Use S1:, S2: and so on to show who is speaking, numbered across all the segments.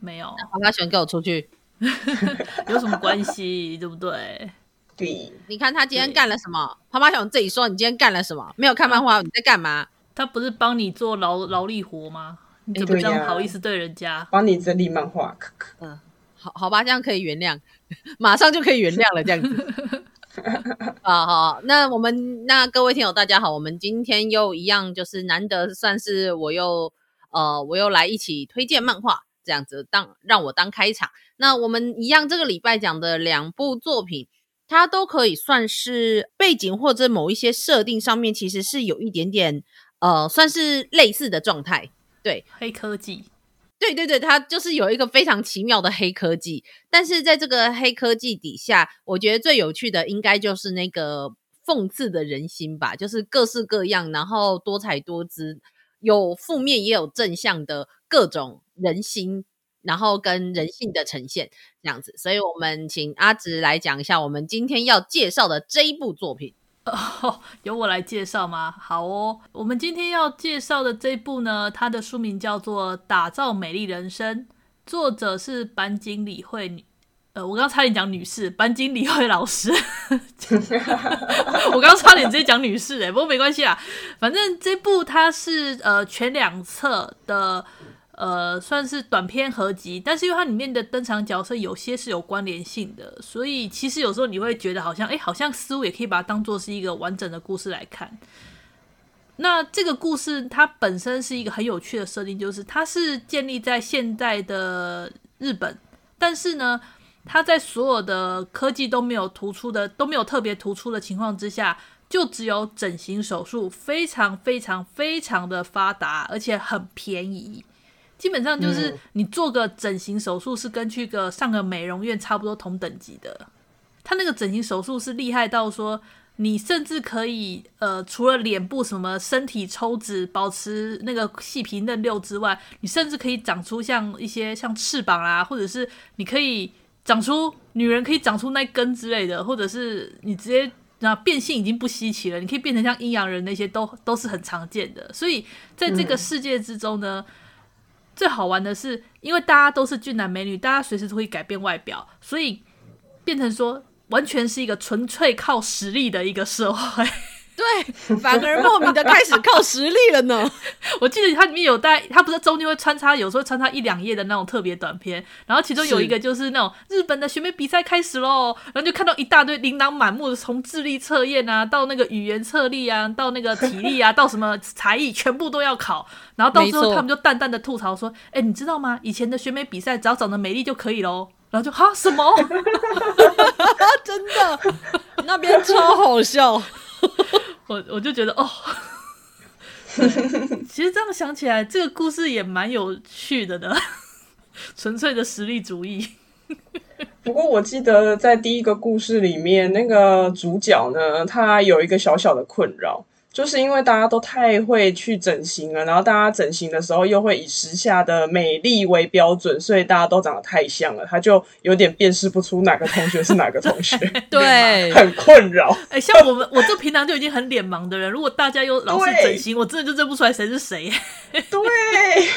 S1: 没有，
S2: 趴趴熊给我出去，
S1: 有什么关系？对不对？
S3: 对，
S2: 你看他今天干了什么？他妈想自己说，你今天干了什么？没有看漫画，你在干嘛？
S1: 他不是帮你做劳劳力活吗？你怎么这样好意思对人家？
S3: 帮你整理漫画，
S2: 嗯，好好吧，这样可以原谅，马上就可以原谅了，这样子。啊好，那我们那各位听友大家好，我们今天又一样，就是难得算是我又呃我又来一起推荐漫画。这样子当让我当开场，那我们一样这个礼拜讲的两部作品，它都可以算是背景或者某一些设定上面，其实是有一点点呃，算是类似的状态。对，
S1: 黑科技，
S2: 对对对，它就是有一个非常奇妙的黑科技。但是在这个黑科技底下，我觉得最有趣的应该就是那个讽刺的人心吧，就是各式各样，然后多彩多姿，有负面也有正向的各种。人心，然后跟人性的呈现这样子，所以我们请阿直来讲一下我们今天要介绍的这一部作品。
S1: 由我来介绍吗？好哦，我们今天要介绍的这部呢，它的书名叫做《打造美丽人生》，作者是坂井理惠女，呃，我刚刚差点讲女士，坂井理惠老师。我刚刚差点直接讲女士，哎，不过没关系啦，反正这部它是呃全两册的。呃，算是短篇合集，但是因为它里面的登场角色有些是有关联性的，所以其实有时候你会觉得好像，哎，好像似乎也可以把它当做是一个完整的故事来看。那这个故事它本身是一个很有趣的设定，就是它是建立在现代的日本，但是呢，它在所有的科技都没有突出的，都没有特别突出的情况之下，就只有整形手术非常非常非常的发达，而且很便宜。基本上就是你做个整形手术是跟去个上个美容院差不多同等级的。他那个整形手术是厉害到说，你甚至可以呃，除了脸部什么身体抽脂保持那个细皮嫩肉之外，你甚至可以长出像一些像翅膀啊，或者是你可以长出女人可以长出那根之类的，或者是你直接那变性已经不稀奇了，你可以变成像阴阳人那些都都是很常见的。所以在这个世界之中呢。嗯最好玩的是，因为大家都是俊男美女，大家随时都会改变外表，所以变成说完全是一个纯粹靠实力的一个社会。
S2: 对，反而莫名的开始靠实力了呢。
S1: 我记得它里面有带，它不是中间会穿插，有时候穿插一两页的那种特别短片，然后其中有一个就是那种日本的选美比赛开始喽，然后就看到一大堆琳琅满目的，从智力测验啊，到那个语言测力啊，到那个体力啊，到什么才艺，全部都要考。然后到最后他们就淡淡的吐槽说：“哎、欸，你知道吗？以前的选美比赛只要长得美丽就可以喽。”然后就哈什么？
S2: 真的，那边超好笑。
S1: 我我就觉得哦，其实这样想起来，这个故事也蛮有趣的呢。纯粹的实力主义。
S3: 不过我记得在第一个故事里面，那个主角呢，他有一个小小的困扰。就是因为大家都太会去整形了，然后大家整形的时候又会以时下的美丽为标准，所以大家都长得太像了，他就有点辨识不出哪个同学是哪个同学，
S2: 对，
S3: 很困扰。
S1: 哎、欸，像我们，我这平常就已经很脸盲的人，如果大家又老是整形，我真的就认不出来谁是谁。
S3: 对，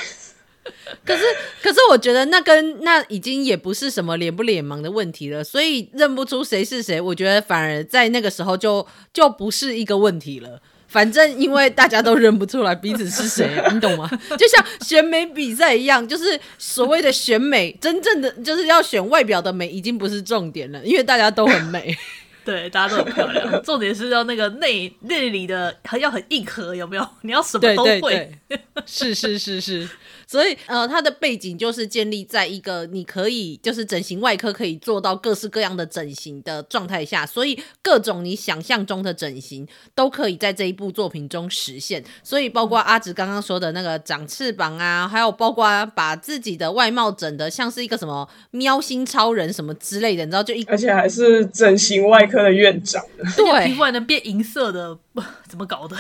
S2: 可是可是我觉得那跟那已经也不是什么脸不脸盲的问题了，所以认不出谁是谁，我觉得反而在那个时候就就不是一个问题了。反正因为大家都认不出来彼此是谁啊，你懂吗？就像选美比赛一样，就是所谓的选美，真正的就是要选外表的美，已经不是重点了，因为大家都很美，
S1: 对，大家都很漂亮。重点是要那个内内里的还要很硬核，有没有？你要什么都会。
S2: 对对对，是是是是。所以呃，它的背景就是建立在一个你可以就是整形外科可以做到各式各样的整形的状态下，所以各种你想象中的整形都可以在这一部作品中实现。所以包括阿直刚刚说的那个长翅膀啊，还有包括把自己的外貌整的像是一个什么喵星超人什么之类的，你知道就一
S3: 而且还是整形外科的院长，
S1: 对，皮肤还能变银色的，怎么搞的？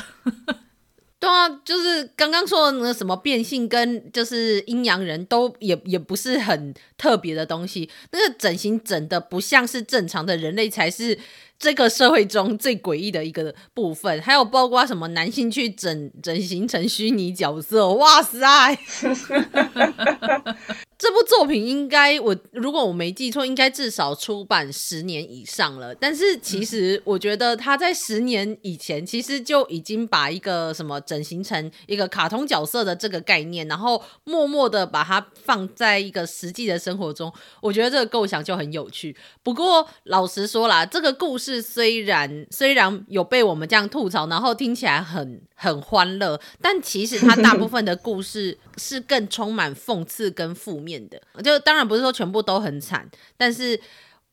S2: 对啊，就是刚刚说的那什么变性跟就是阴阳人都也也不是很特别的东西，那个整形整的不像是正常的人类才是这个社会中最诡异的一个部分。还有包括什么男性去整整形成虚拟角色，哇塞！这部作品应该我如果我没记错，应该至少出版十年以上了。但是其实我觉得他在十年以前，其实就已经把一个什么整形成一个卡通角色的这个概念，然后默默的把它放在一个实际的生活中。我觉得这个构想就很有趣。不过老实说啦，这个故事虽然虽然有被我们这样吐槽，然后听起来很很欢乐，但其实它大部分的故事是更充满讽刺跟负面。的就当然不是说全部都很惨，但是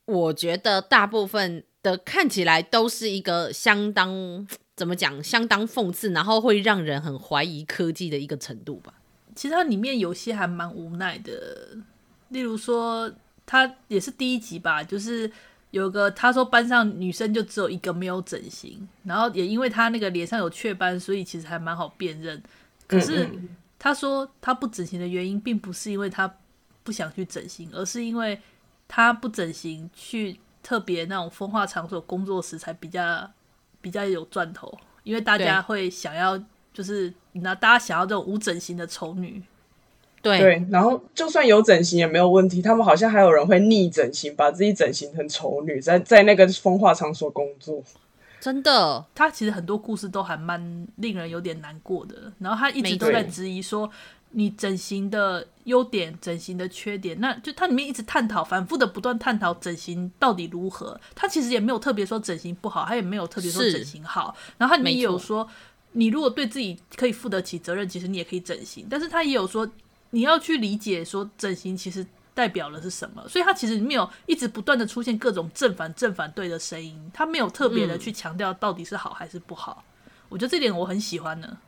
S2: 我觉得大部分的看起来都是一个相当怎么讲，相当讽刺，然后会让人很怀疑科技的一个程度吧。
S1: 其实它里面有些还蛮无奈的，例如说，他也是第一集吧，就是有个他说班上女生就只有一个没有整形，然后也因为他那个脸上有雀斑，所以其实还蛮好辨认。可是他说他不整形的原因，并不是因为他。不想去整形，而是因为他不整形，去特别那种风化场所工作时才比较比较有赚头，因为大家会想要，就是那大家想要这种无整形的丑女。
S2: 对
S3: 对，然后就算有整形也没有问题，他们好像还有人会逆整形，把自己整形成丑女，在在那个风化场所工作。
S2: 真的，
S1: 他其实很多故事都还蛮令人有点难过的，然后他一直都在质疑说。你整形的优点，整形的缺点，那就它里面一直探讨，反复的不断探讨整形到底如何。它其实也没有特别说整形不好，它也没有特别说整形好。然后它里面也有说，你如果对自己可以负得起责任，其实你也可以整形。但是它也有说，你要去理解说整形其实代表了是什么。所以它其实没有一直不断的出现各种正反正反对的声音，它没有特别的去强调到底是好还是不好。嗯、我觉得这点我很喜欢呢。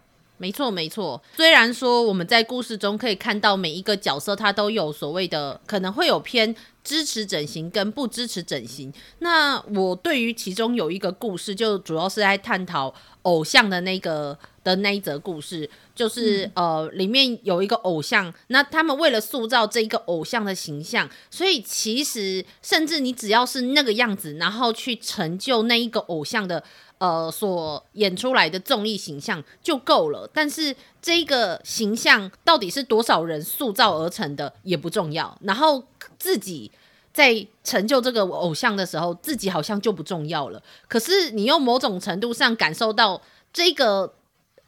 S2: 没错，没错。虽然说我们在故事中可以看到每一个角色，他都有所谓的可能会有偏支持整形跟不支持整形。那我对于其中有一个故事，就主要是在探讨偶像的那个的那一则故事，就是、嗯、呃，里面有一个偶像，那他们为了塑造这一个偶像的形象，所以其实甚至你只要是那个样子，然后去成就那一个偶像的。呃，所演出来的综艺形象就够了，但是这个形象到底是多少人塑造而成的也不重要。然后自己在成就这个偶像的时候，自己好像就不重要了。可是你用某种程度上感受到这个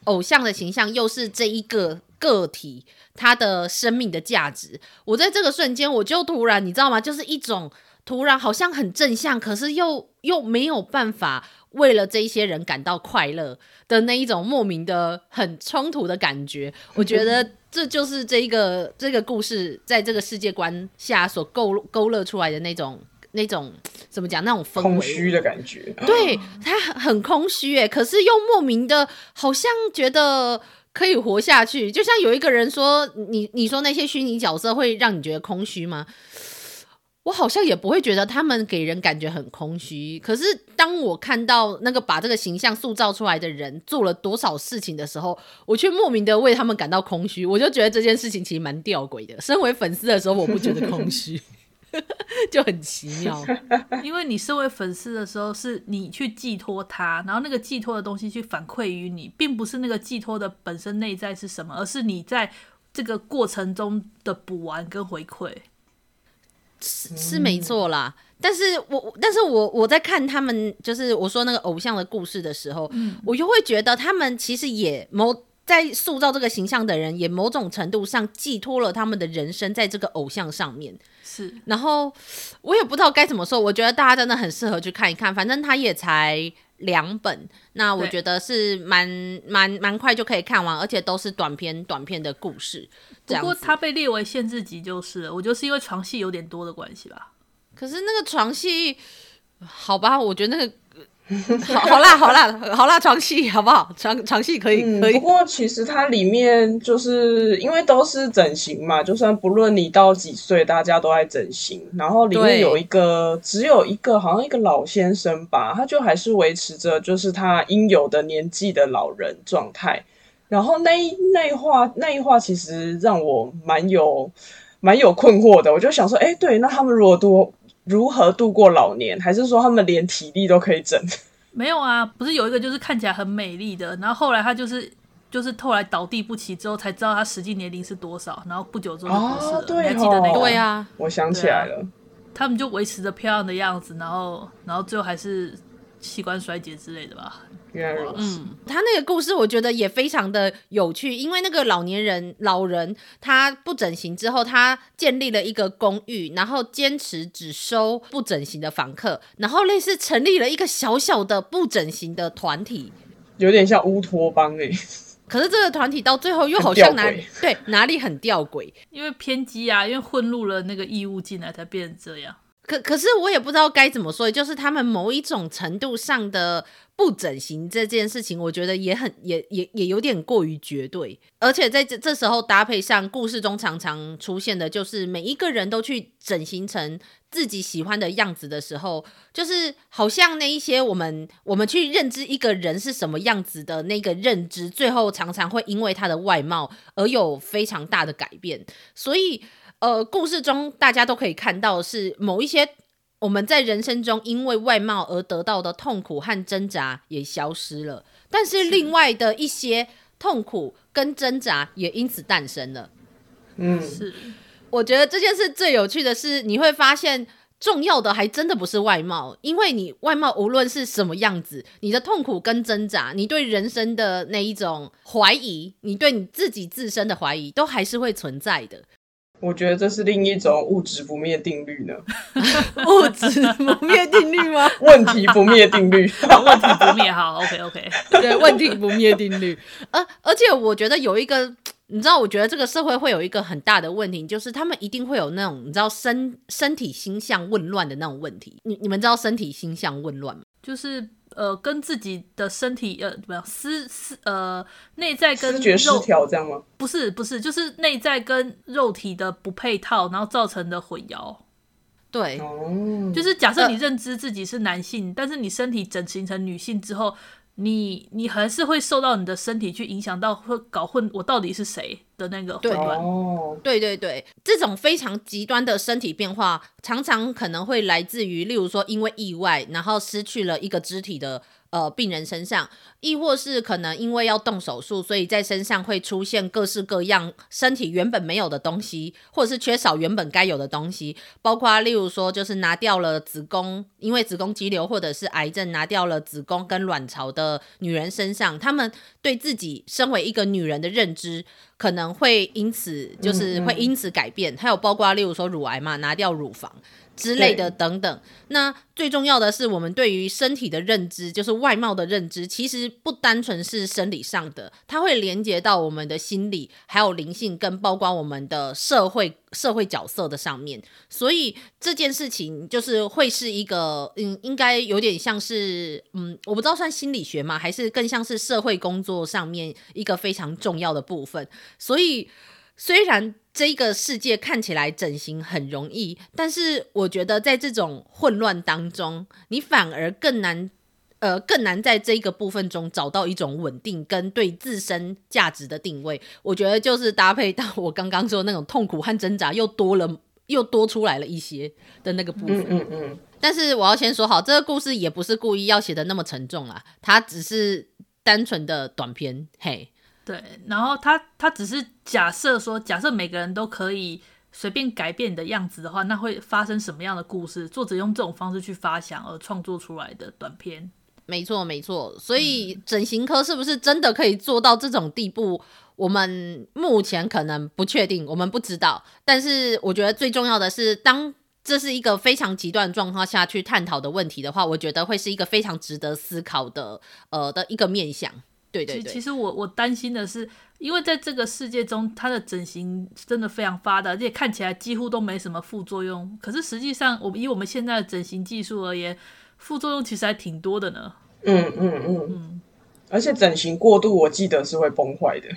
S2: 偶像的形象，又是这一个个体他的生命的价值。我在这个瞬间，我就突然，你知道吗？就是一种突然好像很正向，可是又又没有办法。为了这一些人感到快乐的那一种莫名的很冲突的感觉，我觉得这就是这一个这个故事在这个世界观下所勾勾勒出来的那种那种怎么讲那种氛围
S3: 空虚的感觉。
S2: 对，他很空虚哎，可是又莫名的好像觉得可以活下去。就像有一个人说：“你你说那些虚拟角色会让你觉得空虚吗？”我好像也不会觉得他们给人感觉很空虚，可是当我看到那个把这个形象塑造出来的人做了多少事情的时候，我却莫名的为他们感到空虚。我就觉得这件事情其实蛮吊诡的。身为粉丝的时候，我不觉得空虚，就很奇妙。
S1: 因为你身为粉丝的时候，是你去寄托他，然后那个寄托的东西去反馈于你，并不是那个寄托的本身内在是什么，而是你在这个过程中的补完跟回馈。
S2: 是是没错啦，但是我但是我我在看他们就是我说那个偶像的故事的时候，嗯，我就会觉得他们其实也某在塑造这个形象的人，也某种程度上寄托了他们的人生在这个偶像上面。
S1: 是，
S2: 然后我也不知道该怎么说，我觉得大家真的很适合去看一看，反正他也才两本，那我觉得是蛮蛮蛮快就可以看完，而且都是短篇短篇的故事。
S1: 不过它被列为限制级就是了，我觉得是因为床戏有点多的关系吧。
S2: 可是那个床戏，好吧，我觉得那个。好，好啦，好啦，好啦，床戏好不好？床床戏可以，可以。
S3: 不过其实它里面就是因为都是整形嘛，就算不论你到几岁，大家都在整形。然后里面有一个，只有一个，好像一个老先生吧，他就还是维持着就是他应有的年纪的老人状态。然后那一那一话那一话其实让我蛮有蛮有困惑的，我就想说，哎，对，那他们如果多。如何度过老年？还是说他们连体力都可以整？
S1: 没有啊，不是有一个就是看起来很美丽的，然后后来他就是就是后来倒地不起之后才知道他实际年龄是多少，然后不久之后就过世了。哦、对哦，你还记得那个？
S2: 对啊，
S3: 我想起来了，
S1: 他们就维持着漂亮的样子，然后然后最后还是器官衰竭之类的吧。
S2: 嗯，他那个故事我觉得也非常的有趣，因为那个老年人老人他不整形之后，他建立了一个公寓，然后坚持只收不整形的房客，然后类似成立了一个小小的不整形的团体，
S3: 有点像乌托邦哎。
S2: 可是这个团体到最后又好像哪里对哪里很吊诡，
S1: 因为偏激啊，因为混入了那个异物进来才变成这样。
S2: 可可是我也不知道该怎么说，就是他们某一种程度上的不整形这件事情，我觉得也很也也也有点过于绝对，而且在这这时候搭配上故事中常常出现的，就是每一个人都去整形成自己喜欢的样子的时候，就是好像那一些我们我们去认知一个人是什么样子的那个认知，最后常常会因为他的外貌而有非常大的改变，所以。呃，故事中大家都可以看到，是某一些我们在人生中因为外貌而得到的痛苦和挣扎也消失了，但是另外的一些痛苦跟挣扎也因此诞生了。
S3: 嗯，
S1: 是。
S2: 我觉得这件事最有趣的是，你会发现重要的还真的不是外貌，因为你外貌无论是什么样子，你的痛苦跟挣扎，你对人生的那一种怀疑，你对你自己自身的怀疑，都还是会存在的。
S3: 我觉得这是另一种物质不灭定律呢。
S2: 物质不灭定律吗？
S3: 问题不灭定律。
S1: 问题不灭，好，OK OK。
S2: 对，问题不灭定律。而、呃、而且我觉得有一个，你知道，我觉得这个社会会有一个很大的问题，就是他们一定会有那种你知道身身体星象紊乱的那种问题。你你们知道身体心象紊乱吗？
S1: 就是。呃，跟自己的身体呃，怎么样？思思呃，内在跟肉
S3: 觉失调这样吗？
S1: 不是，不是，就是内在跟肉体的不配套，然后造成的混淆。
S2: 对，
S1: 就是假设你认知自己是男性，呃、但是你身体整形成女性之后。你你还是会受到你的身体去影响到，会搞混我到底是谁的那个混乱。
S2: 对对对，这种非常极端的身体变化，常常可能会来自于，例如说因为意外，然后失去了一个肢体的。呃，病人身上，亦或是可能因为要动手术，所以在身上会出现各式各样身体原本没有的东西，或者是缺少原本该有的东西，包括例如说，就是拿掉了子宫，因为子宫肌瘤或者是癌症拿掉了子宫跟卵巢的女人身上，她们对自己身为一个女人的认知可能会因此就是会因此改变，还有包括例如说乳癌嘛，拿掉乳房。之类的等等，那最重要的是，我们对于身体的认知，就是外貌的认知，其实不单纯是生理上的，它会连接到我们的心理，还有灵性，跟包括我们的社会社会角色的上面。所以这件事情就是会是一个，嗯，应该有点像是，嗯，我不知道算心理学吗，还是更像是社会工作上面一个非常重要的部分。所以虽然。这个世界看起来整形很容易，但是我觉得在这种混乱当中，你反而更难，呃，更难在这个部分中找到一种稳定跟对自身价值的定位。我觉得就是搭配到我刚刚说的那种痛苦和挣扎又多了，又多出来了一些的那个部分。
S3: 嗯嗯嗯。
S2: 但是我要先说好，这个故事也不是故意要写的那么沉重啊，它只是单纯的短篇，嘿。
S1: 对，然后他他只是假设说，假设每个人都可以随便改变你的样子的话，那会发生什么样的故事？作者用这种方式去发想而创作出来的短片。
S2: 没错，没错。所以整形科是不是真的可以做到这种地步？我们目前可能不确定，我们不知道。但是我觉得最重要的是，当这是一个非常极端状况下去探讨的问题的话，我觉得会是一个非常值得思考的呃的一个面向。对对对，
S1: 其实我我担心的是，因为在这个世界中，它的整形真的非常发达，而且看起来几乎都没什么副作用。可是实际上，我们以我们现在的整形技术而言，副作用其实还挺多的呢。
S3: 嗯嗯嗯嗯，而且整形过度，我记得是会崩坏的。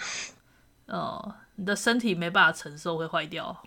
S1: 哦，你的身体没办法承受，会坏掉。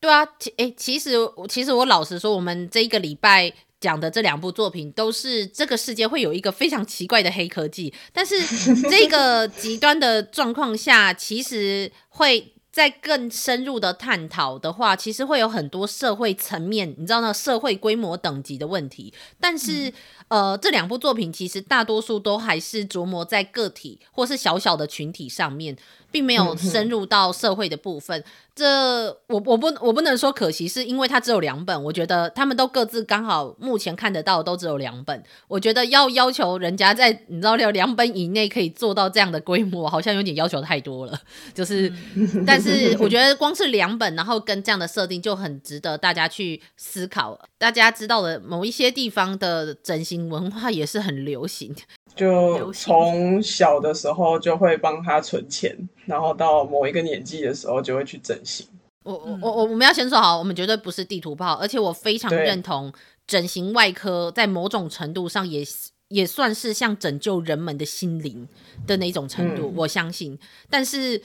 S2: 对啊，其诶，其实其实我老实说，我们这一个礼拜。讲的这两部作品都是这个世界会有一个非常奇怪的黑科技，但是 这个极端的状况下，其实会在更深入的探讨的话，其实会有很多社会层面，你知道那社会规模等级的问题。但是，嗯、呃，这两部作品其实大多数都还是琢磨在个体或是小小的群体上面。并没有深入到社会的部分，嗯、这我我不我不能说可惜，是因为它只有两本。我觉得他们都各自刚好目前看得到都只有两本。我觉得要要求人家在你知道两两本以内可以做到这样的规模，好像有点要求太多了。就是，嗯、但是我觉得光是两本，然后跟这样的设定就很值得大家去思考。大家知道的某一些地方的整形文化也是很流行。
S3: 就从小的时候就会帮他存钱，然后到某一个年纪的时候就会去整形。
S2: 我我我我们要先说好，我们绝对不是地图炮，而且我非常认同整形外科在某种程度上也也算是像拯救人们的心灵的那种程度，嗯、我相信。但是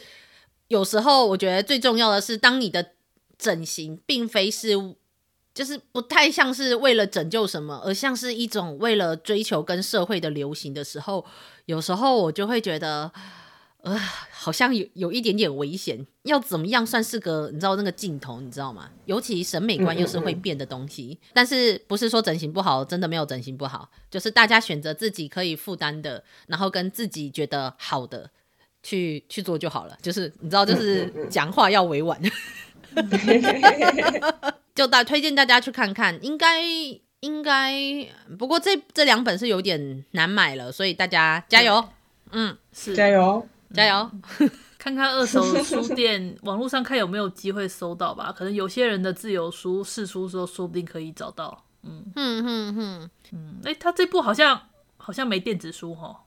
S2: 有时候我觉得最重要的是，当你的整形并非是。就是不太像是为了拯救什么，而像是一种为了追求跟社会的流行的时候，有时候我就会觉得，呃，好像有有一点点危险。要怎么样算是个你知道那个镜头，你知道吗？尤其审美观又是会变的东西。嗯嗯嗯。但是不是说整形不好，真的没有整形不好，就是大家选择自己可以负担的，然后跟自己觉得好的去去做就好了。就是你知道，就是讲话要委婉。就大推荐大家去看看，应该应该，不过这这两本是有点难买了，所以大家加油，嗯，是。
S3: 加油。
S2: 加油，
S1: 看看二手书店网络上看有没有机会搜到吧，可能有些人的自由书试书时候说不定可以找到，嗯。嗯嗯嗯嗯，哎，他这部好像好像没电子书哈。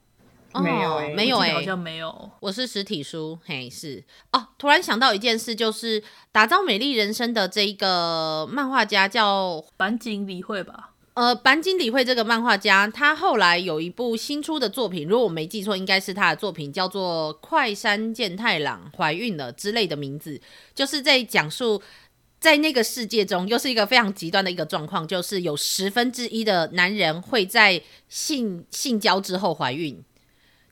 S3: 没有、欸，
S2: 没有哎、欸，
S1: 好像没有。
S2: 我是实体书，嘿，是哦。突然想到一件事，就是打造美丽人生的这一个漫画家叫
S1: 坂井理惠吧？
S2: 呃，坂井理惠这个漫画家，他后来有一部新出的作品，如果我没记错，应该是他的作品，叫做《快山健太郎怀孕了》之类的名字，就是在讲述在那个世界中，又是一个非常极端的一个状况，就是有十分之一的男人会在性性交之后怀孕。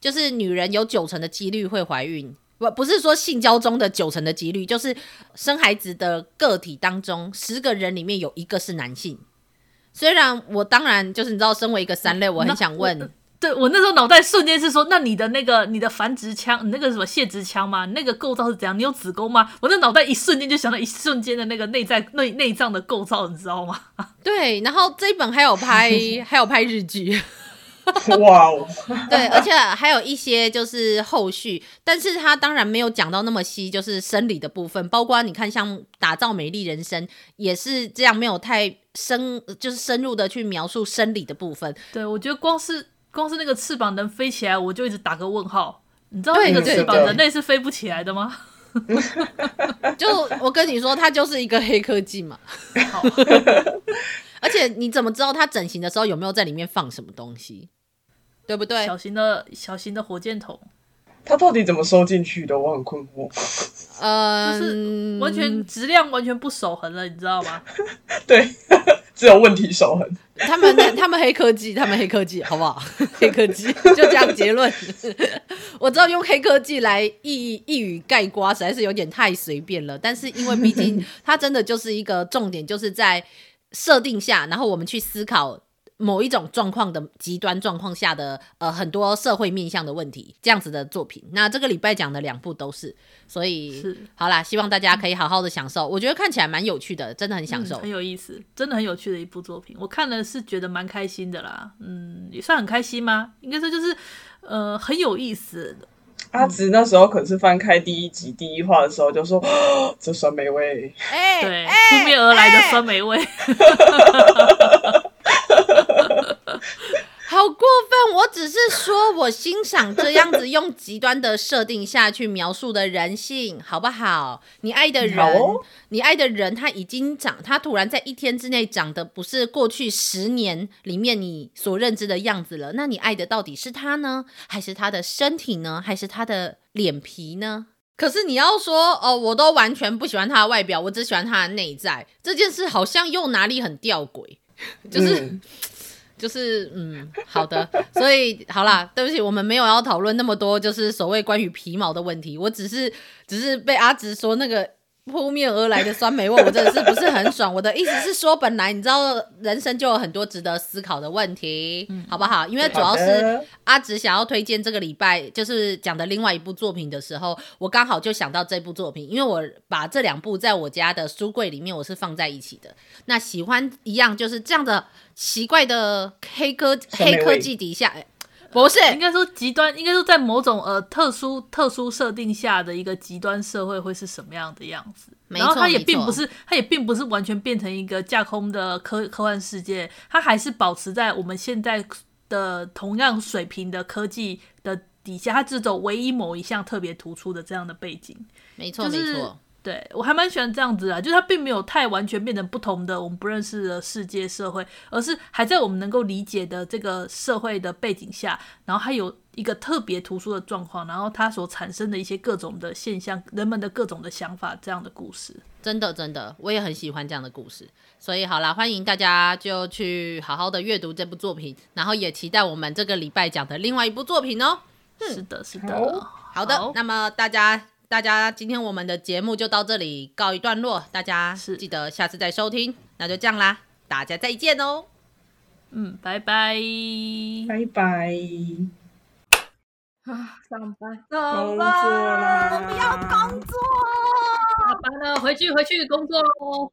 S2: 就是女人有九成的几率会怀孕，不不是说性交中的九成的几率，就是生孩子的个体当中十个人里面有一个是男性。虽然我当然就是你知道，身为一个三类，我很想
S1: 问，对我那时候脑袋瞬间是说，那你的那个你的繁殖腔，你那个什么泄殖腔吗？那个构造是怎样？你有子宫吗？我那脑袋一瞬间就想到一瞬间的那个内在内内脏的构造，你知道吗？
S2: 对，然后这一本还有拍还有拍日剧。
S3: 哇哦，
S2: 对，而且还有一些就是后续，但是他当然没有讲到那么细，就是生理的部分，包括你看像打造美丽人生也是这样，没有太深，就是深入的去描述生理的部分。
S1: 对，我觉得光是光是那个翅膀能飞起来，我就一直打个问号。你知道那个翅膀人类是飞不起来的吗？
S2: 就我跟你说，它就是一个黑科技嘛。好。而且你怎么知道他整形的时候有没有在里面放什么东西？对不对？
S1: 小型的小型的火箭筒，
S3: 他到底怎么收进去的？我很困惑。
S1: 呃，就是完全质量完全不守恒了，你知道吗？
S3: 对，只有问题守恒。
S2: 他们他们黑科技，他们黑科技，好不好？黑科技就这样结论。我知道用黑科技来一一语概括实在是有点太随便了。但是因为毕竟它真的就是一个重点，就是在。设定下，然后我们去思考某一种状况的极端状况下的呃很多社会面向的问题，这样子的作品。那这个礼拜讲的两部都是，所以是好啦，希望大家可以好好的享受。我觉得看起来蛮有趣的，真的很享受，
S1: 嗯，很有意思，真的很有趣的一部作品。我看了是觉得蛮开心的啦，嗯，也算很开心吗？应该说就是呃很有意思。
S3: 阿直那时候可是翻开第一集第一话的时候就说：“哦、这酸梅味。
S1: 欸”对，扑面而来的酸梅味。欸
S2: 好过分！我只是说，我欣赏这样子用极端的设定下去描述的人性，好不好？你爱的人，哦、你爱的人，他已经长，他突然在一天之内长得不是过去十年里面你所认知的样子了。那你爱的到底是他呢，还是他的身体呢，还是他的脸皮呢？可是你要说哦，我都完全不喜欢他的外表，我只喜欢他的内在，这件事好像又哪里很吊诡，就是。嗯就是嗯，好的，所以好啦，对不起，我们没有要讨论那么多，就是所谓关于皮毛的问题。我只是只是被阿直说那个扑面而来的酸梅味，我真的是不是很爽。我的意思是说，本来你知道人生就有很多值得思考的问题，嗯、好不好？因为主要是阿直想要推荐这个礼拜就是讲的另外一部作品的时候，我刚好就想到这部作品，因为我把这两部在我家的书柜里面我是放在一起的。那喜欢一样就是这样的。奇怪的黑科黑科技底下，不是
S1: 应该说极端，应该说在某种呃特殊特殊设定下的一个极端社会会是什么样的样子？
S2: 没错，
S1: 然后它也并不是，它也并不是完全变成一个架空的科科幻世界，它还是保持在我们现在的同样水平的科技的底下，它只走唯一某一项特别突出的这样的背景。
S2: 没错，就是、没错。
S1: 对，我还蛮喜欢这样子啊，就是它并没有太完全变成不同的我们不认识的世界社会，而是还在我们能够理解的这个社会的背景下，然后还有一个特别突出的状况，然后它所产生的一些各种的现象，人们的各种的想法，这样的故事，
S2: 真的真的，我也很喜欢这样的故事。所以好啦，欢迎大家就去好好的阅读这部作品，然后也期待我们这个礼拜讲的另外一部作品哦。
S1: 是的，是的，
S2: 好，好的，好，那么大家。大家，今天我们的节目就到这里告一段落，大家记得下次再收听，那就这样啦，大家再见哦，
S1: 嗯，拜拜，
S3: 拜拜，
S2: 啊，上班，
S3: 上班，
S2: 我不要工作，
S1: 下班了，回去回去工作喽。